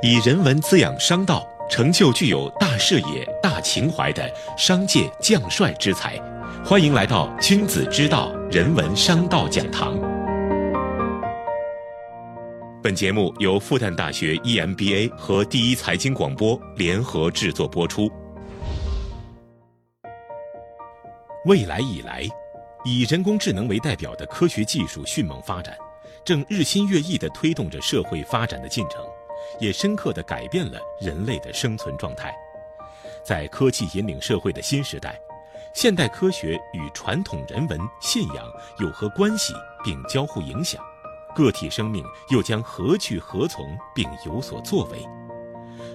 以人文滋养商道，成就具有大视野、大情怀的商界将帅之才。欢迎来到君子之道人文商道讲堂。本节目由复旦大学 EMBA 和第一财经广播联合制作播出。未来以来，以人工智能为代表的科学技术迅猛发展，正日新月异地推动着社会发展的进程。也深刻地改变了人类的生存状态。在科技引领社会的新时代，现代科学与传统人文信仰有何关系，并交互影响？个体生命又将何去何从，并有所作为？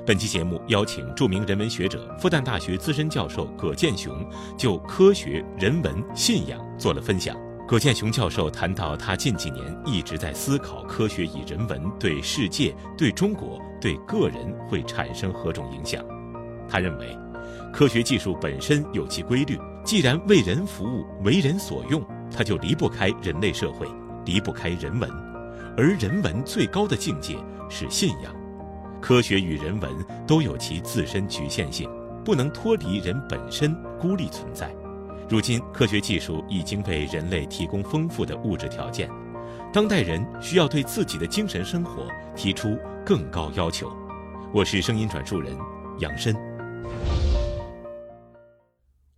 本期节目邀请著名人文学者、复旦大学资深教授葛剑雄，就科学、人文、信仰做了分享。葛剑雄教授谈到，他近几年一直在思考科学与人文对世界、对中国、对个人会产生何种影响。他认为，科学技术本身有其规律，既然为人服务、为人所用，它就离不开人类社会，离不开人文。而人文最高的境界是信仰。科学与人文都有其自身局限性，不能脱离人本身，孤立存在。如今，科学技术已经为人类提供丰富的物质条件，当代人需要对自己的精神生活提出更高要求。我是声音转述人杨深。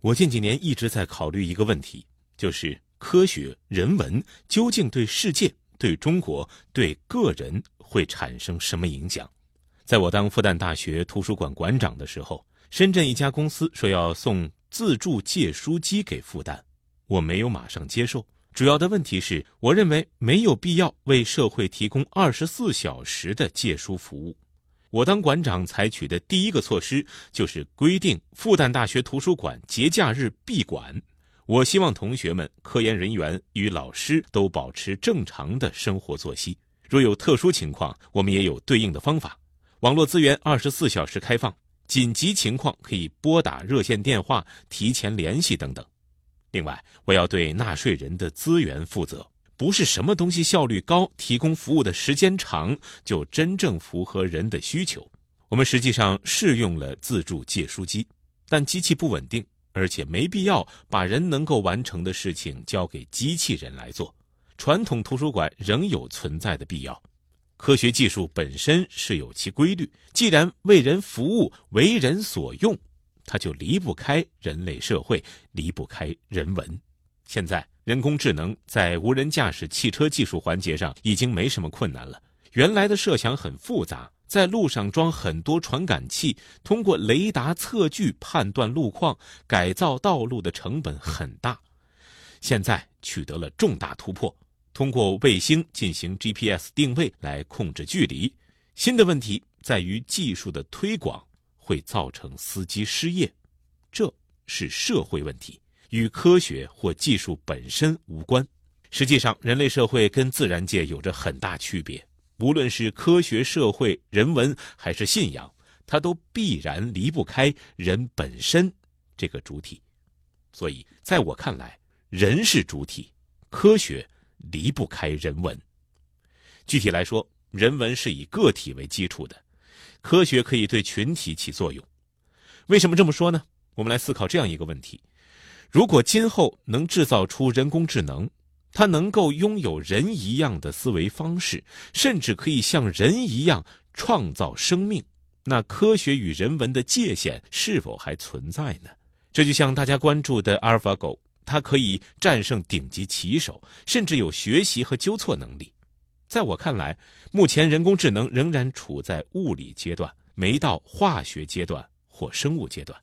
我近几年一直在考虑一个问题，就是科学人文究竟对世界、对中国、对个人会产生什么影响？在我当复旦大学图书馆馆长的时候，深圳一家公司说要送。自助借书机给复旦，我没有马上接受。主要的问题是，我认为没有必要为社会提供二十四小时的借书服务。我当馆长采取的第一个措施就是规定复旦大学图书馆节假日闭馆。我希望同学们、科研人员与老师都保持正常的生活作息。若有特殊情况，我们也有对应的方法。网络资源二十四小时开放。紧急情况可以拨打热线电话提前联系等等。另外，我要对纳税人的资源负责，不是什么东西效率高、提供服务的时间长就真正符合人的需求。我们实际上试用了自助借书机，但机器不稳定，而且没必要把人能够完成的事情交给机器人来做。传统图书馆仍有存在的必要。科学技术本身是有其规律，既然为人服务、为人所用，它就离不开人类社会，离不开人文。现在，人工智能在无人驾驶汽车技术环节上已经没什么困难了。原来的设想很复杂，在路上装很多传感器，通过雷达测距判断路况，改造道路的成本很大。现在取得了重大突破。通过卫星进行 GPS 定位来控制距离。新的问题在于技术的推广会造成司机失业，这是社会问题，与科学或技术本身无关。实际上，人类社会跟自然界有着很大区别。无论是科学、社会、人文还是信仰，它都必然离不开人本身这个主体。所以，在我看来，人是主体，科学。离不开人文。具体来说，人文是以个体为基础的，科学可以对群体起作用。为什么这么说呢？我们来思考这样一个问题：如果今后能制造出人工智能，它能够拥有人一样的思维方式，甚至可以像人一样创造生命，那科学与人文的界限是否还存在呢？这就像大家关注的阿尔法狗。它可以战胜顶级棋手，甚至有学习和纠错能力。在我看来，目前人工智能仍然处在物理阶段，没到化学阶段或生物阶段。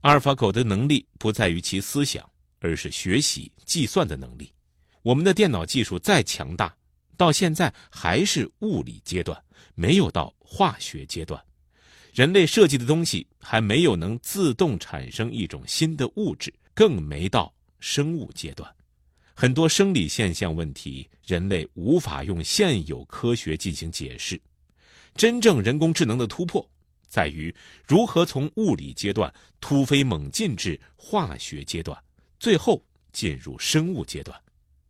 阿尔法狗的能力不在于其思想，而是学习、计算的能力。我们的电脑技术再强大，到现在还是物理阶段，没有到化学阶段。人类设计的东西还没有能自动产生一种新的物质，更没到。生物阶段，很多生理现象问题，人类无法用现有科学进行解释。真正人工智能的突破，在于如何从物理阶段突飞猛进至化学阶段，最后进入生物阶段。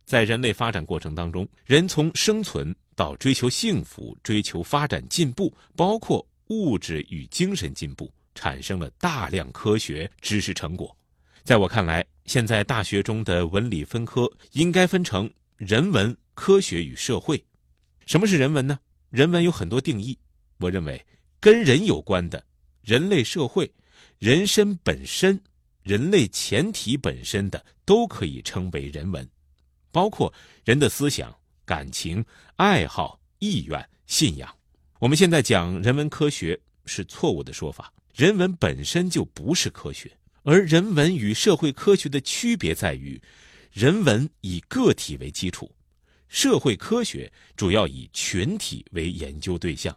在人类发展过程当中，人从生存到追求幸福、追求发展进步，包括物质与精神进步，产生了大量科学知识成果。在我看来，现在大学中的文理分科应该分成人文、科学与社会。什么是人文呢？人文有很多定义。我认为，跟人有关的，人类社会、人身本身、人类前提本身的，都可以称为人文，包括人的思想、感情、爱好、意愿、信仰。我们现在讲人文科学是错误的说法，人文本身就不是科学。而人文与社会科学的区别在于，人文以个体为基础，社会科学主要以群体为研究对象，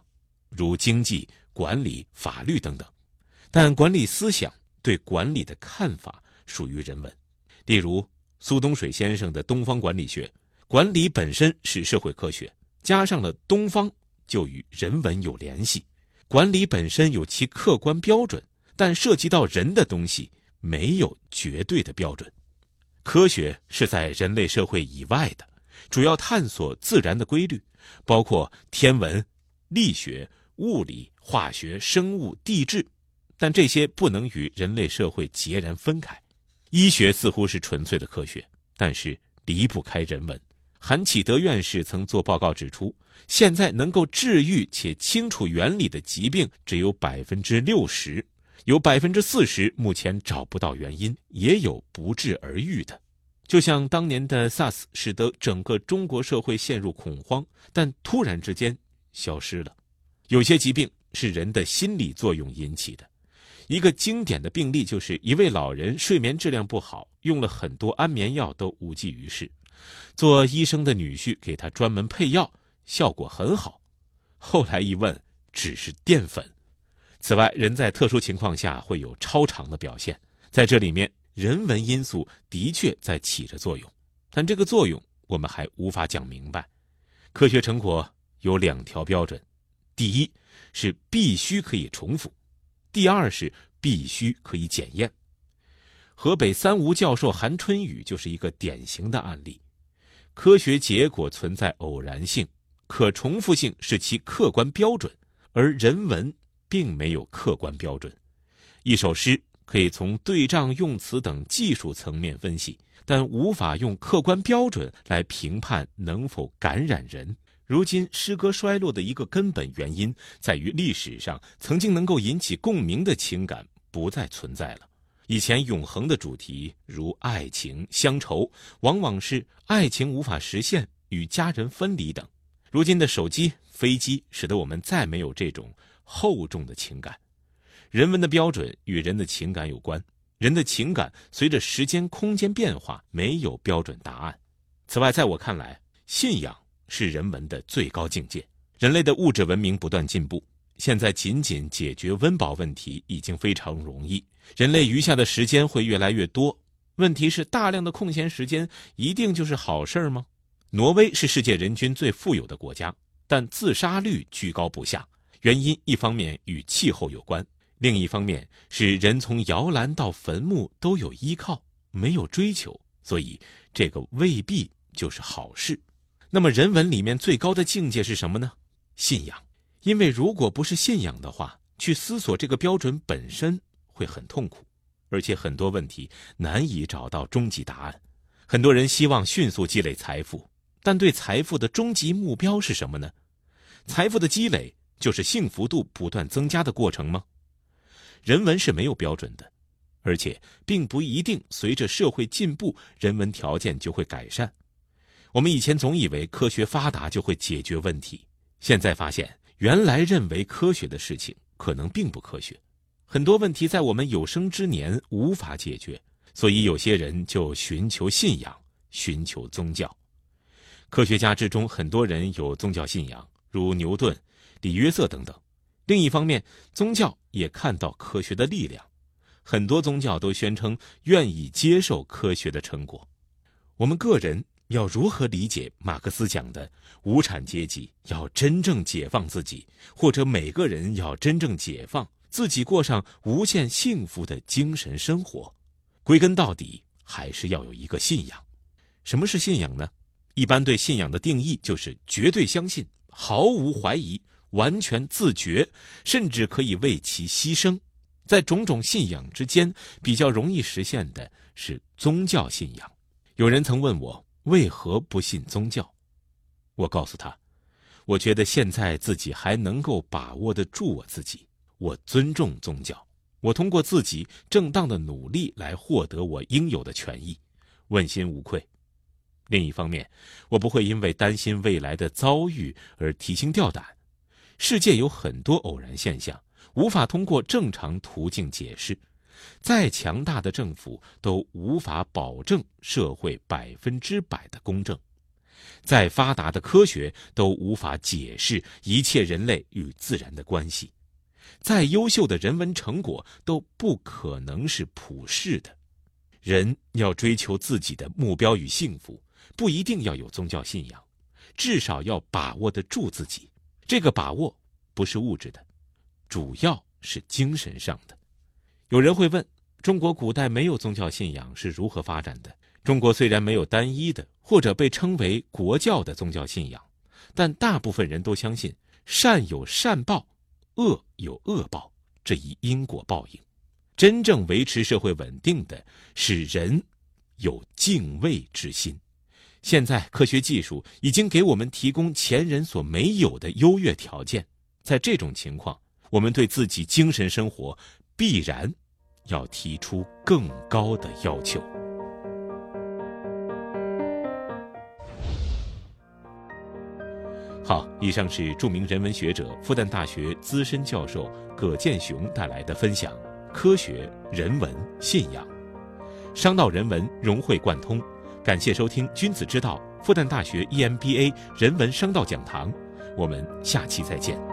如经济、管理、法律等等。但管理思想对管理的看法属于人文。例如苏东水先生的东方管理学，管理本身是社会科学，加上了东方，就与人文有联系。管理本身有其客观标准，但涉及到人的东西。没有绝对的标准，科学是在人类社会以外的，主要探索自然的规律，包括天文、力学、物理、化学、生物、地质，但这些不能与人类社会截然分开。医学似乎是纯粹的科学，但是离不开人文。韩启德院士曾做报告指出，现在能够治愈且清楚原理的疾病只有百分之六十。有百分之四十目前找不到原因，也有不治而愈的，就像当年的 SARS，使得整个中国社会陷入恐慌，但突然之间消失了。有些疾病是人的心理作用引起的，一个经典的病例就是一位老人睡眠质量不好，用了很多安眠药都无济于事，做医生的女婿给他专门配药，效果很好，后来一问，只是淀粉。此外，人在特殊情况下会有超常的表现，在这里面，人文因素的确在起着作用，但这个作用我们还无法讲明白。科学成果有两条标准：第一是必须可以重复；第二是必须可以检验。河北三无教授韩春雨就是一个典型的案例。科学结果存在偶然性，可重复性是其客观标准，而人文。并没有客观标准，一首诗可以从对仗、用词等技术层面分析，但无法用客观标准来评判能否感染人。如今诗歌衰落的一个根本原因，在于历史上曾经能够引起共鸣的情感不再存在了。以前永恒的主题，如爱情、乡愁，往往是爱情无法实现、与家人分离等。如今的手机、飞机，使得我们再没有这种。厚重的情感，人文的标准与人的情感有关。人的情感随着时间、空间变化，没有标准答案。此外，在我看来，信仰是人文的最高境界。人类的物质文明不断进步，现在仅仅解决温饱问题已经非常容易。人类余下的时间会越来越多，问题是大量的空闲时间一定就是好事吗？挪威是世界人均最富有的国家，但自杀率居高不下。原因一方面与气候有关，另一方面是人从摇篮到坟墓都有依靠，没有追求，所以这个未必就是好事。那么人文里面最高的境界是什么呢？信仰。因为如果不是信仰的话，去思索这个标准本身会很痛苦，而且很多问题难以找到终极答案。很多人希望迅速积累财富，但对财富的终极目标是什么呢？财富的积累。就是幸福度不断增加的过程吗？人文是没有标准的，而且并不一定随着社会进步，人文条件就会改善。我们以前总以为科学发达就会解决问题，现在发现原来认为科学的事情可能并不科学。很多问题在我们有生之年无法解决，所以有些人就寻求信仰，寻求宗教。科学家之中，很多人有宗教信仰，如牛顿。李约瑟等等。另一方面，宗教也看到科学的力量，很多宗教都宣称愿意接受科学的成果。我们个人要如何理解马克思讲的无产阶级要真正解放自己，或者每个人要真正解放自己，过上无限幸福的精神生活？归根到底，还是要有一个信仰。什么是信仰呢？一般对信仰的定义就是绝对相信。毫无怀疑，完全自觉，甚至可以为其牺牲。在种种信仰之间，比较容易实现的是宗教信仰。有人曾问我为何不信宗教，我告诉他，我觉得现在自己还能够把握得住我自己，我尊重宗教，我通过自己正当的努力来获得我应有的权益，问心无愧。另一方面，我不会因为担心未来的遭遇而提心吊胆。世界有很多偶然现象，无法通过正常途径解释。再强大的政府都无法保证社会百分之百的公正，再发达的科学都无法解释一切人类与自然的关系，再优秀的人文成果都不可能是普世的。人要追求自己的目标与幸福。不一定要有宗教信仰，至少要把握得住自己。这个把握不是物质的，主要是精神上的。有人会问：中国古代没有宗教信仰是如何发展的？中国虽然没有单一的或者被称为国教的宗教信仰，但大部分人都相信善有善报，恶有恶报这一因果报应。真正维持社会稳定的是人有敬畏之心。现在科学技术已经给我们提供前人所没有的优越条件，在这种情况，我们对自己精神生活必然要提出更高的要求。好，以上是著名人文学者、复旦大学资深教授葛剑雄带来的分享：科学、人文、信仰，商道人文融会贯通。感谢收听《君子之道》复旦大学 EMBA 人文商道讲堂，我们下期再见。